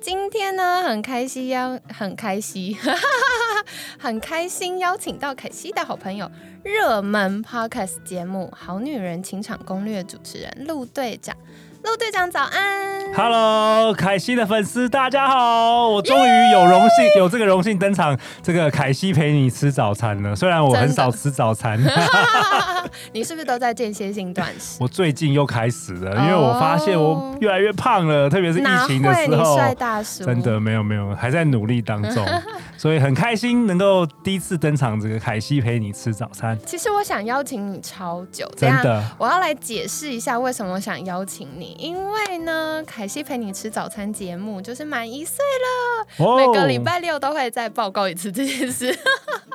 今天呢，很开心邀，很开心，很开心邀请到凯西的好朋友，热门 podcast 节目《好女人情场攻略》主持人陆队长。陆队长早安，Hello，凯西的粉丝大家好，我终于有荣幸有这个荣幸登场，这个凯西陪你吃早餐了。虽然我很少吃早餐，你是不是都在间歇性断食？我最近又开始了，因为我发现我越来越胖了，特别是疫情的时候，帅大叔，真的没有没有，还在努力当中，所以很开心能够第一次登场，这个凯西陪你吃早餐。其实我想邀请你超久，真的，我要来解释一下为什么我想邀请你。因为呢，凯西陪你吃早餐节目就是满一岁了，每个礼拜六都会再报告一次这件事。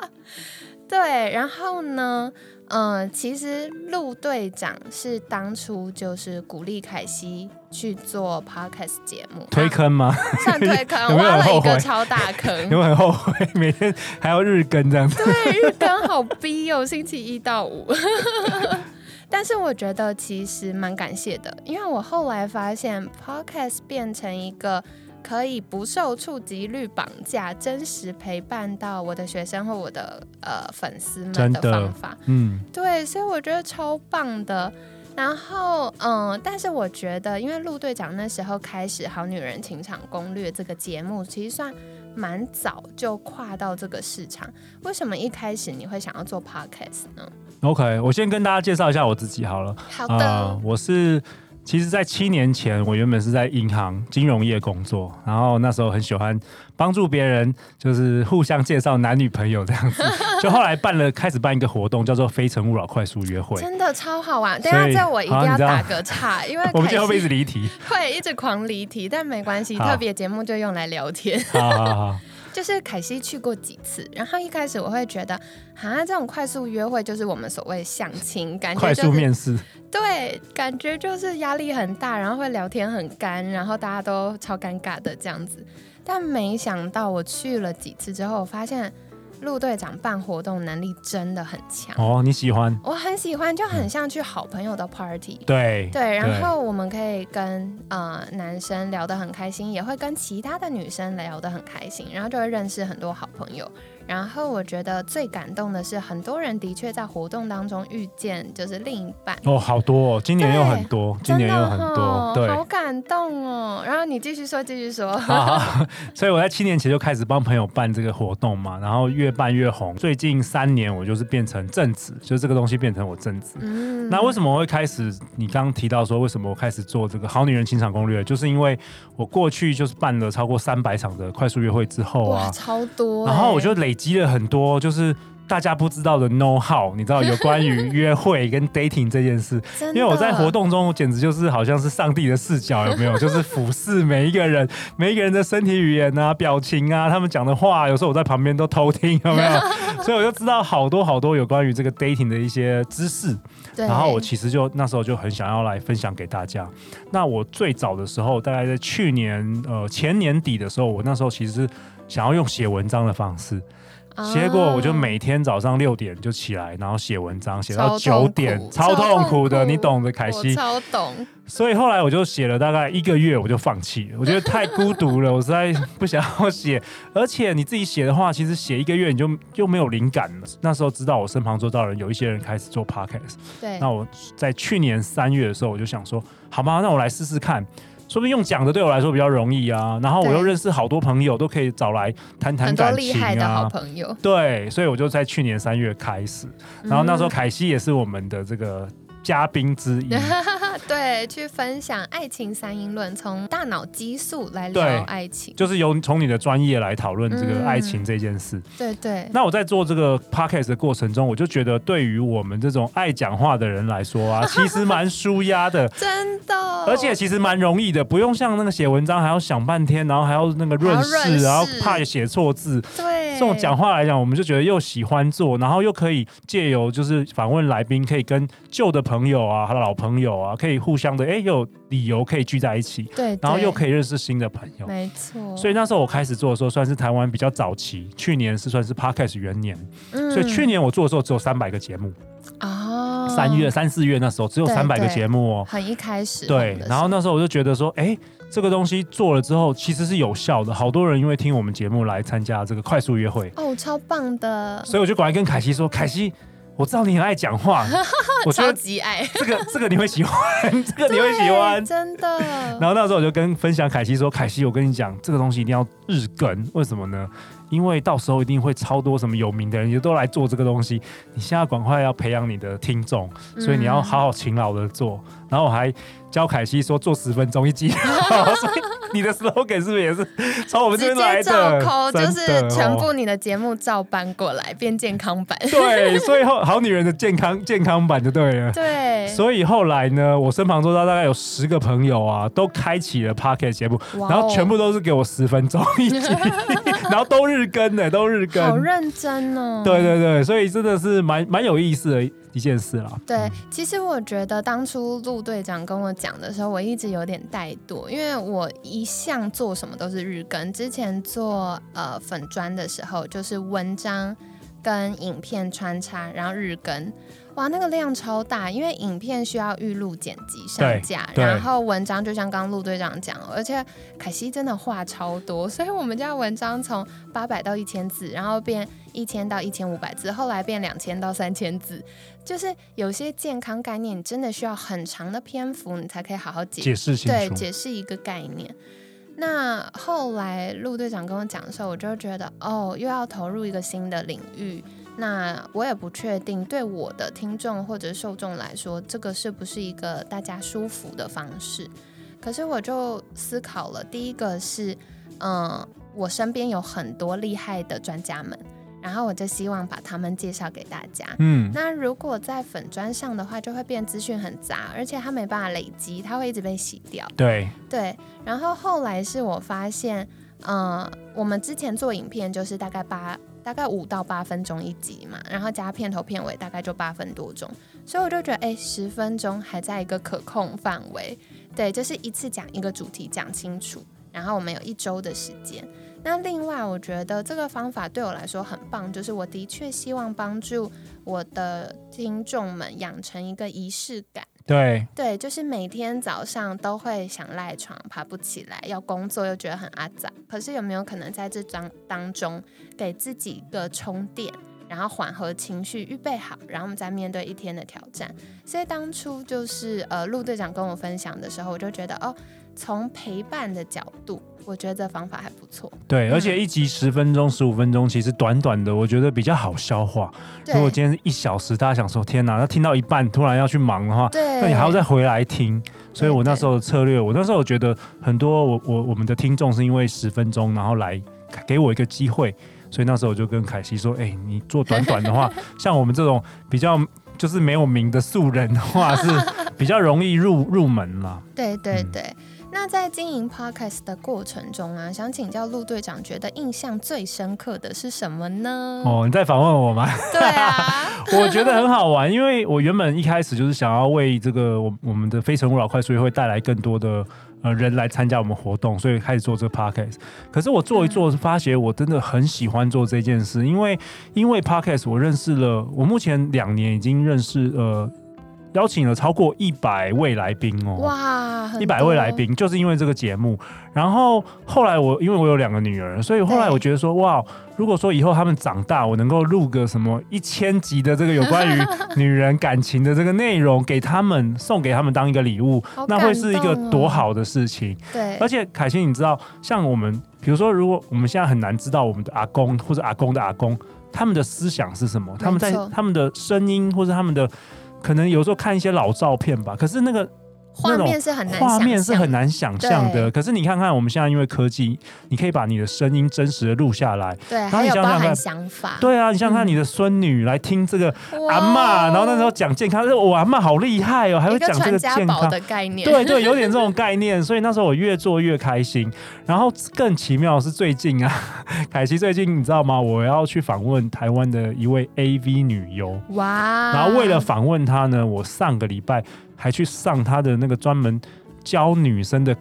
对，然后呢，嗯，其实陆队长是当初就是鼓励凯西去做 podcast 节目，推坑吗？算推坑，挖了一个超大坑，有没有很后悔？每天还要日更这样子，对，日更好逼哦，星期一到五。但是我觉得其实蛮感谢的，因为我后来发现，Podcast 变成一个可以不受触及率绑架、真实陪伴到我的学生或我的呃粉丝们的方法。嗯，对，所以我觉得超棒的。然后，嗯，但是我觉得，因为陆队长那时候开始《好女人情场攻略》这个节目，其实算蛮早就跨到这个市场。为什么一开始你会想要做 Podcast 呢？OK，我先跟大家介绍一下我自己好了。好的，我是。其实，在七年前，我原本是在银行金融业工作，然后那时候很喜欢帮助别人，就是互相介绍男女朋友这样子。就后来办了，开始办一个活动，叫做“非诚勿扰”快速约会，真的超好玩。等下，这我一定要打个岔，因为 我们今天会一直离题，会一直狂离题，但没关系，特别节目就用来聊天。好好好。就是凯西去过几次，然后一开始我会觉得，啊，这种快速约会就是我们所谓相亲，感觉快速面试，对，感觉就是压力很大，然后会聊天很干，然后大家都超尴尬的这样子。但没想到我去了几次之后，我发现。陆队长办活动能力真的很强哦，你喜欢？我很喜欢，就很像去好朋友的 party。对对，然后我们可以跟呃男生聊得很开心，也会跟其他的女生聊得很开心，然后就会认识很多好朋友。然后我觉得最感动的是，很多人的确在活动当中遇见就是另一半哦，好多，哦，今年又很多，今年又很多，对，好感动哦。然后你继续说，继续说。所以我在七年前就开始帮朋友办这个活动嘛，然后越办越红。最近三年我就是变成正职，就这个东西变成我正职。嗯，那为什么我会开始？你刚刚提到说为什么我开始做这个好女人情场攻略，就是因为我过去就是办了超过三百场的快速约会之后啊，超多，然后我就累。积了很多，就是大家不知道的 know how，你知道有关于 约会跟 dating 这件事。因为我在活动中，简直就是好像是上帝的视角，有没有？就是俯视每一个人，每一个人的身体语言啊、表情啊，他们讲的话，有时候我在旁边都偷听，有没有？所以我就知道好多好多有关于这个 dating 的一些知识。然后我其实就那时候就很想要来分享给大家。那我最早的时候，大概在去年呃前年底的时候，我那时候其实想要用写文章的方式。结果我就每天早上六点就起来，然后写文章，写到九点，超痛苦的，你懂的，凯西。超懂。所以后来我就写了大概一个月，我就放弃了。我觉得太孤独了，我实在不想要写。而且你自己写的话，其实写一个月你就又没有灵感了。那时候知道我身旁做到人有一些人开始做 podcast，对。那我在去年三月的时候，我就想说，好吗？那我来试试看。说不定用讲的对我来说比较容易啊，然后我又认识好多朋友，都可以找来谈谈感情啊。朋友，对，所以我就在去年三月开始，然后那时候凯西也是我们的这个嘉宾之一。对，去分享爱情三因论，从大脑激素来聊爱情，就是由从你的专业来讨论这个爱情这件事。对对。那我在做这个 podcast 的过程中，我就觉得对于我们这种爱讲话的人来说啊，其实蛮舒压的，真的。而且其实蛮容易的，不用像那个写文章还要想半天，然后还要那个润饰，然后怕写错字。对。这种讲话来讲，我们就觉得又喜欢做，然后又可以借由就是访问来宾，可以跟旧的朋友啊、老朋友啊，可以互相的哎，有理由可以聚在一起，对，然后又可以认识新的朋友，没错。所以那时候我开始做的时候，算是台湾比较早期，去年是算是 Podcast 元年，所以去年我做的时候只有三百个节目啊，三月三四月那时候只有三百个节目哦，很一开始对，然后那时候我就觉得说，哎。这个东西做了之后，其实是有效的。好多人因为听我们节目来参加这个快速约会哦，超棒的。所以我就赶快跟凯西说：“凯西，我知道你很爱讲话，我超级爱这个，这个你会喜欢，这个你会喜欢，真的。”然后那时候我就跟分享凯西说：“凯西，我跟你讲，这个东西一定要日更，为什么呢？因为到时候一定会超多什么有名的人也都来做这个东西。你现在赶快要培养你的听众，所以你要好好勤劳的做。然后我还教凯西说，做十分钟一集。”你的 slogan 是不是也是从我们这边来的？照抠就是全部你的节目照搬过来变健康版。对，所以后好女人的健康健康版就对了。对。所以后来呢，我身旁做到大概有十个朋友啊，都开启了 p o c k e t 节目，然后全部都是给我十分钟一集，然后都日更的，都日更。好认真哦。对对对，所以真的是蛮蛮有意思的。一件事了。对，其实我觉得当初陆队长跟我讲的时候，我一直有点怠惰，因为我一向做什么都是日更。之前做呃粉砖的时候，就是文章跟影片穿插，然后日更。哇，那个量超大，因为影片需要预录、剪辑、上架，然后文章就像刚刚陆队长讲，而且凯西真的话超多，所以我们家文章从八百到一千字，然后变一千到一千五百字，后来变两千到三千字，就是有些健康概念，你真的需要很长的篇幅，你才可以好好解释清楚，对，解释一个概念。那后来陆队长跟我讲的时候，我就觉得，哦，又要投入一个新的领域。那我也不确定，对我的听众或者受众来说，这个是不是一个大家舒服的方式？可是我就思考了，第一个是，嗯，我身边有很多厉害的专家们，然后我就希望把他们介绍给大家。嗯，那如果在粉砖上的话，就会变资讯很杂，而且它没办法累积，它会一直被洗掉。对对，然后后来是我发现，嗯，我们之前做影片就是大概八。大概五到八分钟一集嘛，然后加片头片尾，大概就八分多钟，所以我就觉得，哎，十分钟还在一个可控范围。对，就是一次讲一个主题讲清楚，然后我们有一周的时间。那另外，我觉得这个方法对我来说很棒，就是我的确希望帮助我的听众们养成一个仪式感。对对，就是每天早上都会想赖床，爬不起来，要工作又觉得很阿杂。可是有没有可能在这张当中给自己一个充电，然后缓和情绪，预备好，然后我们再面对一天的挑战？所以当初就是呃，陆队长跟我分享的时候，我就觉得哦，从陪伴的角度。我觉得这方法还不错。对，而且一集十分钟、十五分钟，其实短短的，我觉得比较好消化。如果今天一小时，大家想说天哪，那听到一半突然要去忙的话，那你还要再回来听。所以我那时候的策略，我那时候我觉得很多我我我们的听众是因为十分钟，然后来给我一个机会，所以那时候我就跟凯西说：“哎，你做短短的话，像我们这种比较就是没有名的素人的话，是比较容易入入门嘛。”对对对。那在经营 podcast 的过程中啊，想请教陆队长，觉得印象最深刻的是什么呢？哦，你在访问我吗？对啊，我觉得很好玩，因为我原本一开始就是想要为这个我我们的非诚勿扰快速会带来更多的呃人来参加我们活动，所以开始做这个 podcast。可是我做一做，发觉我真的很喜欢做这件事，因为因为 podcast 我认识了，我目前两年已经认识呃。邀请了超过一百位来宾哦，哇，一百位来宾就是因为这个节目。然后后来我因为我有两个女儿，所以后来我觉得说，哇，如果说以后他们长大，我能够录个什么一千集的这个有关于女人感情的这个内容给他们，送给他们当一个礼物，那会是一个多好的事情。对，而且凯欣，你知道，像我们，比如说，如果我们现在很难知道我们的阿公或者阿公的阿公他们的思想是什么，他们在他们的声音或者他们的。可能有时候看一些老照片吧，可是那个。画面是很难，画面是很难想象的。可是你看看，我们现在因为科技，你可以把你的声音真实的录下来，对，然后你想想看，想法，对啊，你想想看，你的孙女来听这个阿妈，然后那时候讲健康，我阿妈好厉害哦，还会讲这个健康的概念，对对，有点这种概念。所以那时候我越做越开心。然后更奇妙的是最近啊，凯奇最近你知道吗？我要去访问台湾的一位 AV 女优，哇！然后为了访问她呢，我上个礼拜。还去上他的那个专门教女生的。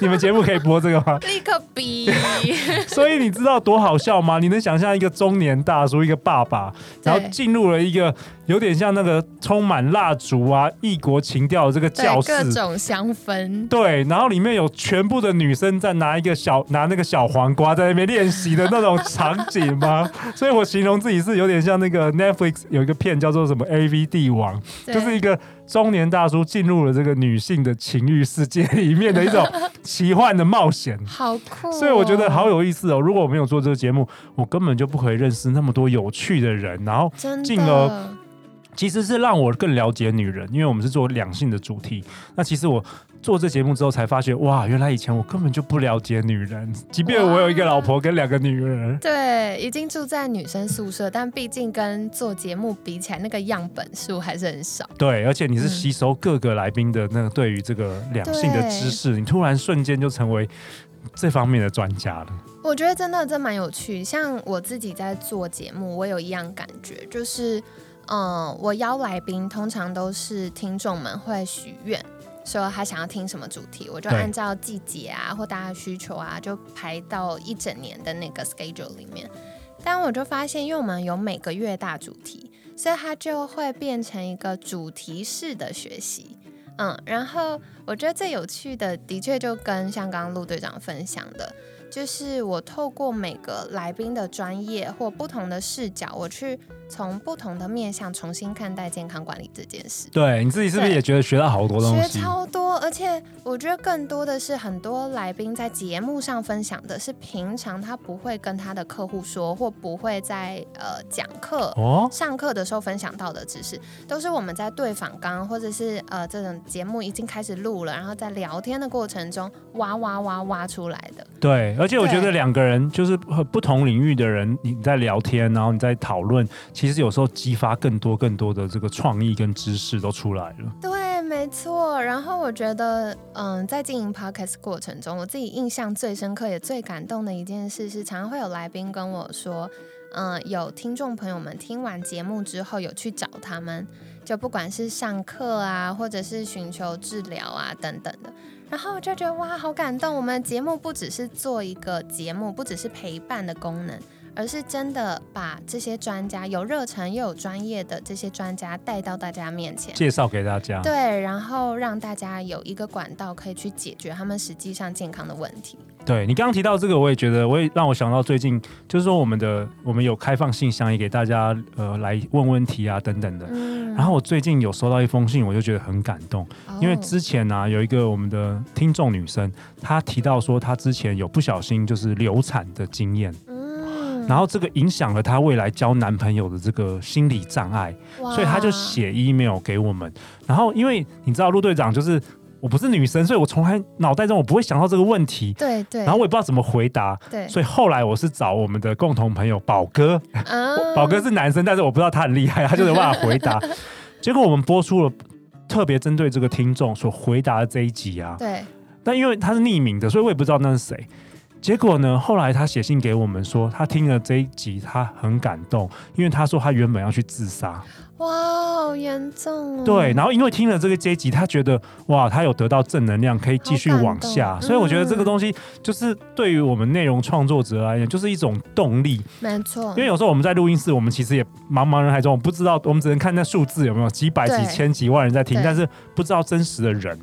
你们节目可以播这个吗？立刻逼！所以你知道多好笑吗？你能想象一个中年大叔，一个爸爸，然后进入了一个有点像那个充满蜡烛啊、异国情调的这个教室，各种香氛。对，然后里面有全部的女生在拿一个小拿那个小黄瓜在那边练习的那种场景吗？所以我形容自己是有点像那个 Netflix 有一个片叫做什么 AV 帝王，就是一个。中年大叔进入了这个女性的情欲世界里面的一种 奇幻的冒险，好酷！所以我觉得好有意思哦。如果我没有做这个节目，我根本就不可以认识那么多有趣的人，然后进而其实是让我更了解女人，因为我们是做两性的主题。那其实我。做这节目之后才发现，哇，原来以前我根本就不了解女人，即便我有一个老婆跟两个女人，对，已经住在女生宿舍，但毕竟跟做节目比起来，那个样本数还是很少。对，而且你是吸收各个来宾的那个对于这个两性的知识，你突然瞬间就成为这方面的专家了。我觉得真的真蛮有趣，像我自己在做节目，我有一样感觉，就是，嗯，我邀来宾通常都是听众们会许愿。说他想要听什么主题，我就按照季节啊或大家需求啊，就排到一整年的那个 schedule 里面。但我就发现，因为我们有每个月大主题，所以它就会变成一个主题式的学习。嗯，然后我觉得最有趣的，的确就跟像刚刚陆队长分享的。就是我透过每个来宾的专业或不同的视角，我去从不同的面向重新看待健康管理这件事。对，你自己是不是也觉得学到好多东西？学超多，而且我觉得更多的是很多来宾在节目上分享的是平常他不会跟他的客户说，或不会在呃讲课、上课的时候分享到的知识，都是我们在对访刚或者是呃这种节目已经开始录了，然后在聊天的过程中挖挖挖挖出来的。对。而且我觉得两个人就是和不同领域的人，你在聊天，然后你在讨论，其实有时候激发更多更多的这个创意跟知识都出来了。对，没错。然后我觉得，嗯，在经营 podcast 过程中，我自己印象最深刻也最感动的一件事是，常常会有来宾跟我说，嗯，有听众朋友们听完节目之后有去找他们，就不管是上课啊，或者是寻求治疗啊等等的。然后我就觉得哇，好感动！我们节目不只是做一个节目，不只是陪伴的功能，而是真的把这些专家有热忱又有专业的这些专家带到大家面前，介绍给大家。对，然后让大家有一个管道可以去解决他们实际上健康的问题。对你刚刚提到这个，我也觉得，我也让我想到最近，就是说我们的我们有开放信箱，也给大家呃来问问题啊等等的。嗯。然后我最近有收到一封信，我就觉得很感动，因为之前呢有一个我们的听众女生，她提到说她之前有不小心就是流产的经验，嗯。然后这个影响了她未来交男朋友的这个心理障碍，所以她就写 email 给我们。然后因为你知道陆队长就是。我不是女生，所以我从来脑袋中我不会想到这个问题。对对。然后我也不知道怎么回答。对。所以后来我是找我们的共同朋友宝哥。宝哥是男生，但是我不知道他很厉害，他就有办法回答。结果我们播出了特别针对这个听众所回答的这一集啊。对。但因为他是匿名的，所以我也不知道那是谁。结果呢，后来他写信给我们说，他听了这一集，他很感动，因为他说他原本要去自杀。哇，好严重！对，然后因为听了这个阶级，他觉得哇，他有得到正能量，可以继续往下。所以我觉得这个东西就是对于我们内容创作者而言，就是一种动力。没错，因为有时候我们在录音室，我们其实也茫茫人海中，不知道我们只能看那数字有没有几百、几千、几万人在听，但是不知道真实的人。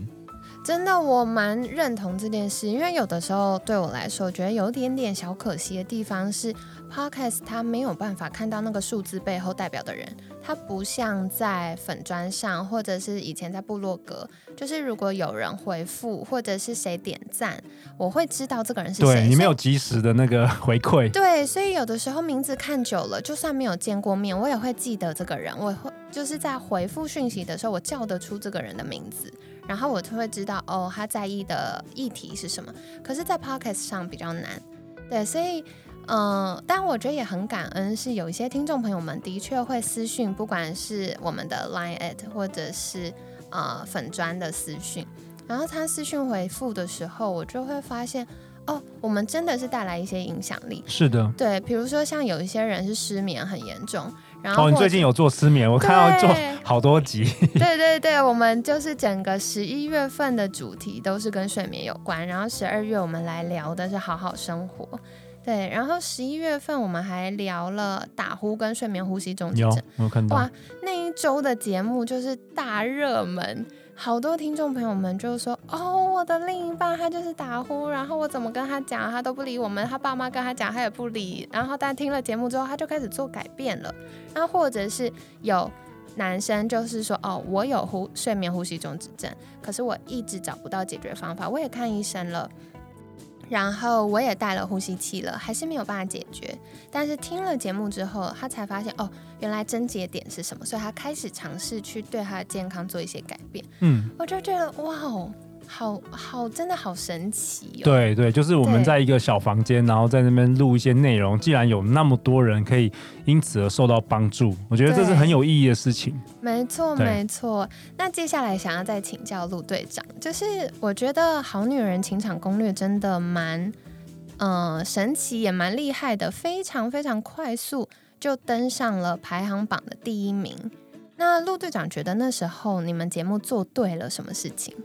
真的，我蛮认同这件事，因为有的时候对我来说，觉得有点点小可惜的地方是，Podcast 它没有办法看到那个数字背后代表的人，它不像在粉砖上，或者是以前在部落格，就是如果有人回复或者是谁点赞，我会知道这个人是谁。对你没有及时的那个 回馈。对，所以有的时候名字看久了，就算没有见过面，我也会记得这个人，我会就是在回复讯息的时候，我叫得出这个人的名字。然后我就会知道哦，他在意的议题是什么。可是，在 podcast 上比较难，对，所以，嗯，但我觉得也很感恩，是有一些听众朋友们的确会私讯，不管是我们的 line at 或者是呃粉砖的私讯，然后他私讯回复的时候，我就会发现，哦，我们真的是带来一些影响力。是的，对，比如说像有一些人是失眠很严重。哦，你最近有做失眠，我看到做好多集。对对对，我们就是整个十一月份的主题都是跟睡眠有关，然后十二月我们来聊的是好好生活。对，然后十一月份我们还聊了打呼跟睡眠呼吸中止症。我看到。哇，那一周的节目就是大热门。好多听众朋友们就说：“哦，我的另一半他就是打呼，然后我怎么跟他讲，他都不理我们。他爸妈跟他讲，他也不理。然后但听了节目之后，他就开始做改变了。那或者是有男生就是说：哦，我有呼睡眠呼吸中止症，可是我一直找不到解决方法，我也看医生了。”然后我也带了呼吸器了，还是没有办法解决。但是听了节目之后，他才发现哦，原来症结点是什么，所以他开始尝试去对他的健康做一些改变。嗯，我就觉得哇哦。好好，真的好神奇哦！对对，就是我们在一个小房间，然后在那边录一些内容。既然有那么多人可以因此而受到帮助，我觉得这是很有意义的事情。没错，没错。那接下来想要再请教陆队长，就是我觉得《好女人情场攻略》真的蛮嗯神奇，也蛮厉害的，非常非常快速就登上了排行榜的第一名。那陆队长觉得那时候你们节目做对了什么事情？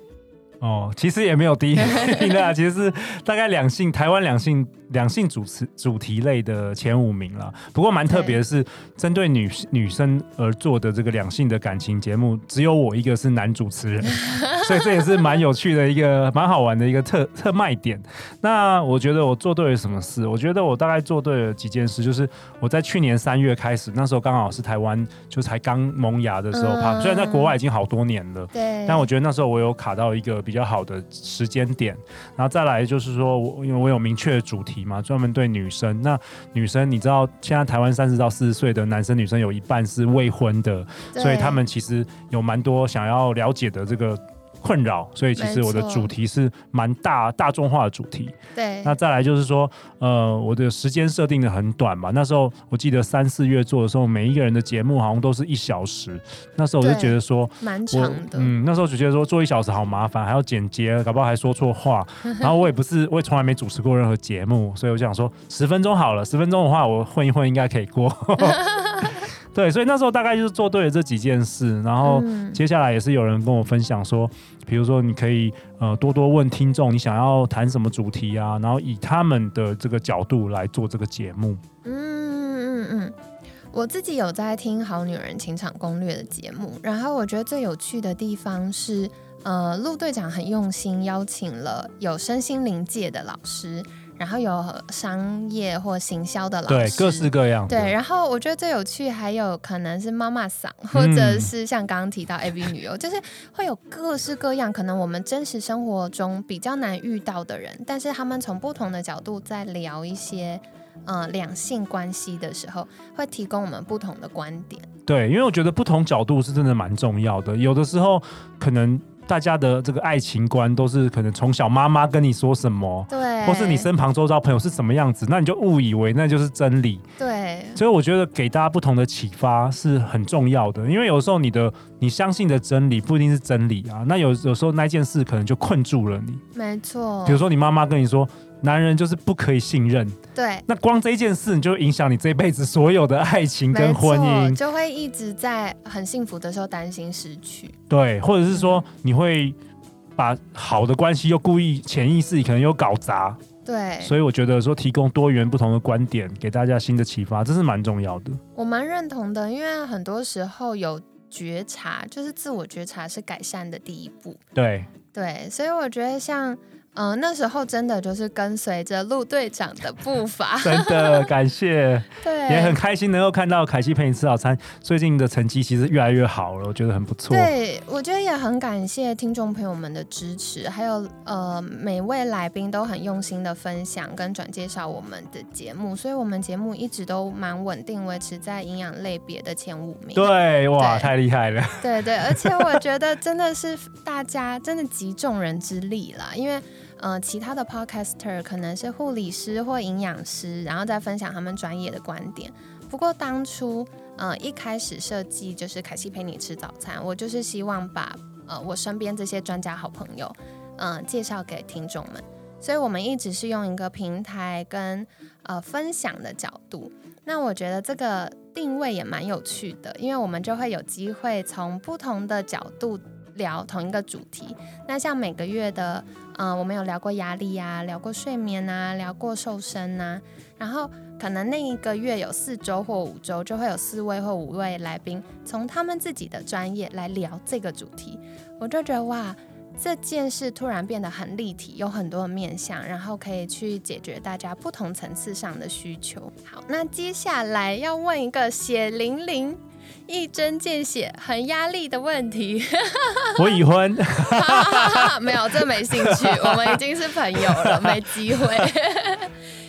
哦，其实也没有第一 名的，其实是大概两性台湾两性两性主持主题类的前五名了。不过蛮特别的是，针对女女生而做的这个两性的感情节目，只有我一个是男主持人。所以这也是蛮有趣的一个、蛮好玩的一个特特卖点。那我觉得我做对了什么事？我觉得我大概做对了几件事，就是我在去年三月开始，那时候刚好是台湾就才刚萌芽的时候，虽然在国外已经好多年了，对，但我觉得那时候我有卡到一个比较好的时间点。然后再来就是说我因为我有明确的主题嘛，专门对女生。那女生你知道，现在台湾三十到四十岁的男生女生有一半是未婚的，所以他们其实有蛮多想要了解的这个。困扰，所以其实我的主题是蛮大大众化的主题。对，那再来就是说，呃，我的时间设定的很短嘛。那时候我记得三四月做的时候，每一个人的节目好像都是一小时。那时候我就觉得说，蛮长的。嗯，那时候就觉得说做一小时好麻烦，还要剪接，搞不好还说错话。然后我也不是，我也从来没主持过任何节目，所以我就想说十分钟好了，十分钟的话我混一混应该可以过。对，所以那时候大概就是做对了这几件事，然后接下来也是有人跟我分享说，比如说你可以呃多多问听众你想要谈什么主题啊，然后以他们的这个角度来做这个节目。嗯嗯嗯，我自己有在听《好女人情场攻略》的节目，然后我觉得最有趣的地方是，呃，陆队长很用心邀请了有身心灵界的老师。然后有商业或行销的老师，对，各式各样。对，然后我觉得最有趣还有可能是妈妈桑，或者是像刚刚提到 AV 女优，就是会有各式各样可能我们真实生活中比较难遇到的人，但是他们从不同的角度在聊一些呃两性关系的时候，会提供我们不同的观点。对，因为我觉得不同角度是真的蛮重要的，有的时候可能。大家的这个爱情观都是可能从小妈妈跟你说什么，对，或是你身旁周遭朋友是什么样子，那你就误以为那就是真理。对，所以我觉得给大家不同的启发是很重要的，因为有时候你的你相信的真理不一定是真理啊。那有有时候那件事可能就困住了你。没错。比如说你妈妈跟你说。男人就是不可以信任，对。那光这一件事，你就影响你这辈子所有的爱情跟婚姻，就会一直在很幸福的时候担心失去。对，或者是说你会把好的关系又故意潜意识里可能又搞砸。对。所以我觉得说提供多元不同的观点，给大家新的启发，这是蛮重要的。我蛮认同的，因为很多时候有觉察，就是自我觉察是改善的第一步。对。对，所以我觉得像。嗯，那时候真的就是跟随着陆队长的步伐，真的感谢，对，也很开心能够看到凯西陪你吃早餐，最近的成绩其实越来越好了，我觉得很不错。对，我觉得也很感谢听众朋友们的支持，还有呃每位来宾都很用心的分享跟转介绍我们的节目，所以我们节目一直都蛮稳定，维持在营养类别的前五名。对，哇，太厉害了。对对，而且我觉得真的是大家真的集众人之力啦，因为。呃，其他的 podcaster 可能是护理师或营养师，然后再分享他们专业的观点。不过当初，呃，一开始设计就是凯西陪你吃早餐，我就是希望把呃我身边这些专家好朋友，嗯，介绍给听众们。所以我们一直是用一个平台跟呃分享的角度。那我觉得这个定位也蛮有趣的，因为我们就会有机会从不同的角度。聊同一个主题，那像每个月的，嗯，我们有聊过压力呀，聊过睡眠啊，聊过瘦身呐，然后可能那一个月有四周或五周，就会有四位或五位来宾，从他们自己的专业来聊这个主题，我就觉得哇，这件事突然变得很立体，有很多的面向，然后可以去解决大家不同层次上的需求。好，那接下来要问一个血淋淋。一针见血、很压力的问题。我已婚，没有，这没兴趣。我们已经是朋友了，没机会。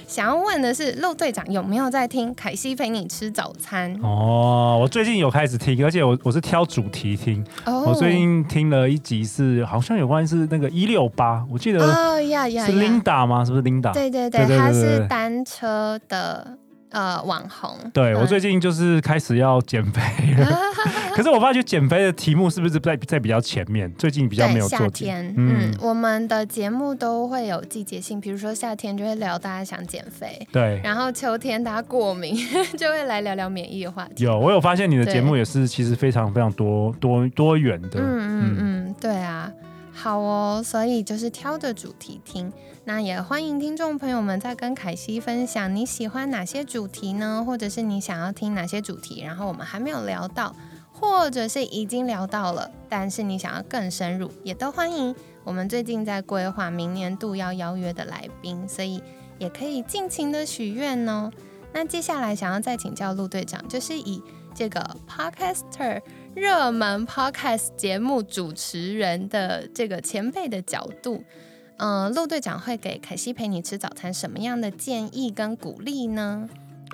想要问的是，陆队长有没有在听凯西陪你吃早餐？哦，我最近有开始听，而且我我是挑主题听。我最近听了一集，是好像有关是那个一六八，我记得哦呀呀，是 Linda 吗？是不是 Linda？对对对，他是单车的。呃，网红，对我最近就是开始要减肥了，可是我发觉减肥的题目是不是在在比较前面？最近比较没有做。夏天，嗯，我们的节目都会有季节性，比如说夏天就会聊大家想减肥，对，然后秋天大家过敏 就会来聊聊免疫的话题。有，我有发现你的节目也是其实非常非常多多多元的，嗯嗯嗯，对啊。好哦，所以就是挑着主题听。那也欢迎听众朋友们在跟凯西分享你喜欢哪些主题呢？或者是你想要听哪些主题，然后我们还没有聊到，或者是已经聊到了，但是你想要更深入，也都欢迎。我们最近在规划明年度要邀约的来宾，所以也可以尽情的许愿哦。那接下来想要再请教陆队长，就是以这个 Podcaster。热门 podcast 节目主持人的这个前辈的角度，嗯，陆队长会给凯西陪你吃早餐什么样的建议跟鼓励呢？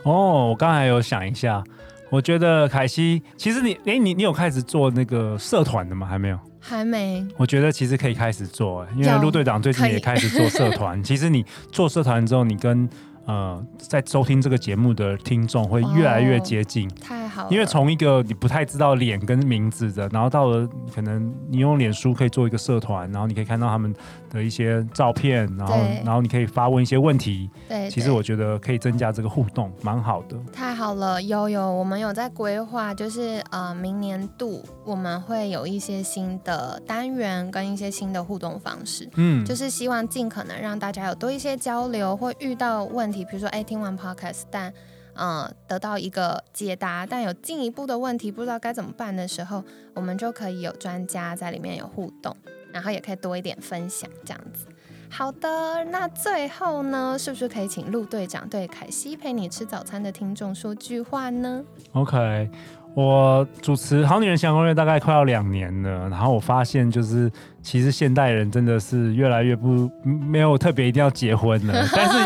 哦，我刚才有想一下，我觉得凯西，其实你，哎，你你有开始做那个社团的吗？还没有，还没。我觉得其实可以开始做，因为陆队长最近也开始做社团。其实你做社团之后，你跟呃，在收听这个节目的听众会越来越接近，太好了。因为从一个你不太知道脸跟名字的，然后到了可能你用脸书可以做一个社团，然后你可以看到他们的一些照片，然后然后你可以发问一些问题。对，其实我觉得可以增加这个互动，蛮好的。太好了，有有，我们有在规划，就是呃，明年度我们会有一些新的单元跟一些新的互动方式，嗯，就是希望尽可能让大家有多一些交流，或遇到问。比如说，哎，听完 podcast，但嗯，得到一个解答，但有进一步的问题，不知道该怎么办的时候，我们就可以有专家在里面有互动，然后也可以多一点分享，这样子。好的，那最后呢，是不是可以请陆队长对凯西陪你吃早餐的听众说句话呢？OK。我主持《好女人想攻略》大概快要两年了，然后我发现就是，其实现代人真的是越来越不没有特别一定要结婚了，但是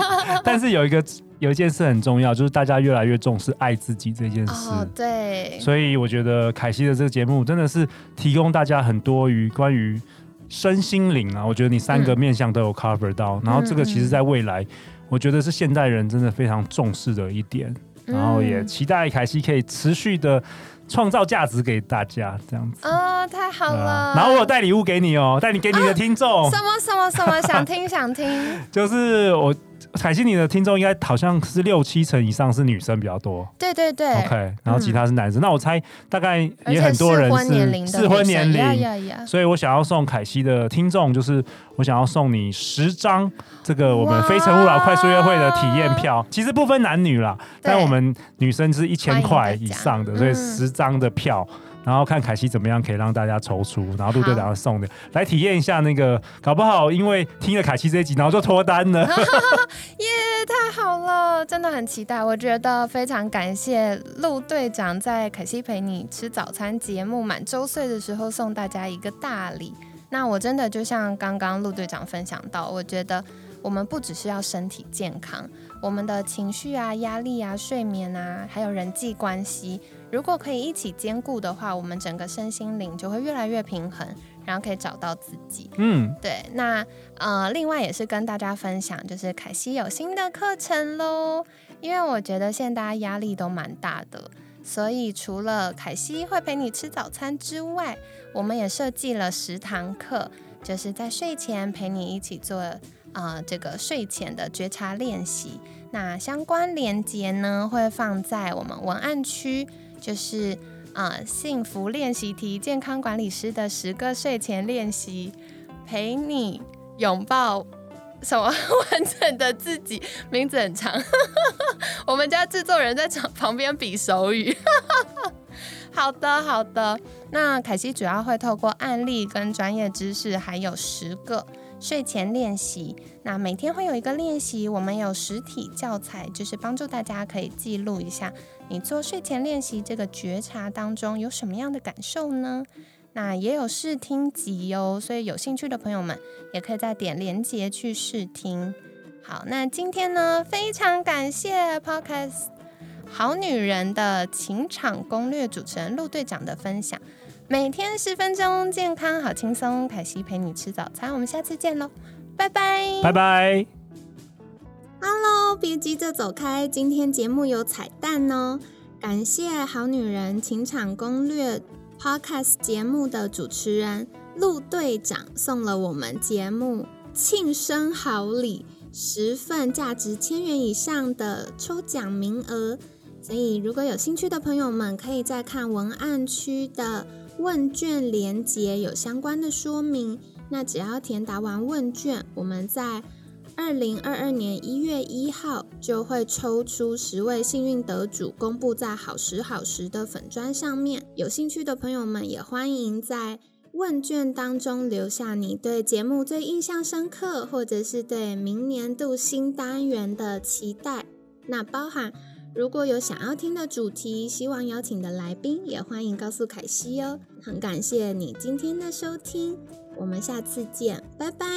但是有一个有一件事很重要，就是大家越来越重视爱自己这件事。哦，对。所以我觉得凯西的这个节目真的是提供大家很多于关于身心灵啊，我觉得你三个面向都有 cover 到，然后这个其实在未来，我觉得是现代人真的非常重视的一点。然后也期待凯西可以持续的创造价值给大家，这样子哦，太好了。然后我有带礼物给你哦，带你给你的听众。什么什么什么？想听想听。就是我。凯西，你的听众应该好像是六七成以上是女生比较多。对对对。OK，然后其他是男生。那我猜大概也很多人是适婚年龄，所以我想要送凯西的听众，就是我想要送你十张这个我们非诚勿扰快速约会的体验票。其实不分男女啦，但我们女生是一千块以上的，所以十张的票。然后看凯西怎么样可以让大家抽出，然后陆队长送的来体验一下那个，搞不好因为听了凯西这一集，然后就脱单了。耶，太好了，真的很期待。我觉得非常感谢陆队长在凯西陪你吃早餐节目满周岁的时候送大家一个大礼。那我真的就像刚刚陆队长分享到，我觉得我们不只是要身体健康，我们的情绪啊、压力啊、睡眠啊，还有人际关系，如果可以一起兼顾的话，我们整个身心灵就会越来越平衡，然后可以找到自己。嗯，对。那呃，另外也是跟大家分享，就是凯西有新的课程喽，因为我觉得现在大家压力都蛮大的。所以，除了凯西会陪你吃早餐之外，我们也设计了十堂课，就是在睡前陪你一起做呃这个睡前的觉察练习。那相关链接呢会放在我们文案区，就是呃幸福练习题健康管理师的十个睡前练习，陪你拥抱。什么完整的自己？名字很长，我们家制作人在场旁边比手语。好的，好的。那凯西主要会透过案例跟专业知识，还有十个睡前练习。那每天会有一个练习，我们有实体教材，就是帮助大家可以记录一下你做睡前练习这个觉察当中有什么样的感受呢？那也有试听集哦，所以有兴趣的朋友们也可以再点连接去试听。好，那今天呢，非常感谢 Podcast 好女人的情场攻略主持人陆队长的分享。每天十分钟，健康好轻松，凯西陪你吃早餐，我们下次见喽，拜拜，拜拜。Hello，别急着走开，今天节目有彩蛋哦，感谢好女人情场攻略。Podcast 节目的主持人陆队长送了我们节目庆生好礼十份，价值千元以上的抽奖名额。所以如果有兴趣的朋友们，可以再看文案区的问卷连接，有相关的说明。那只要填答完问卷，我们在。二零二二年一月一号就会抽出十位幸运得主，公布在好时好时的粉砖上面。有兴趣的朋友们也欢迎在问卷当中留下你对节目最印象深刻，或者是对明年度新单元的期待。那包含如果有想要听的主题，希望邀请的来宾，也欢迎告诉凯西哦。很感谢你今天的收听，我们下次见，拜拜。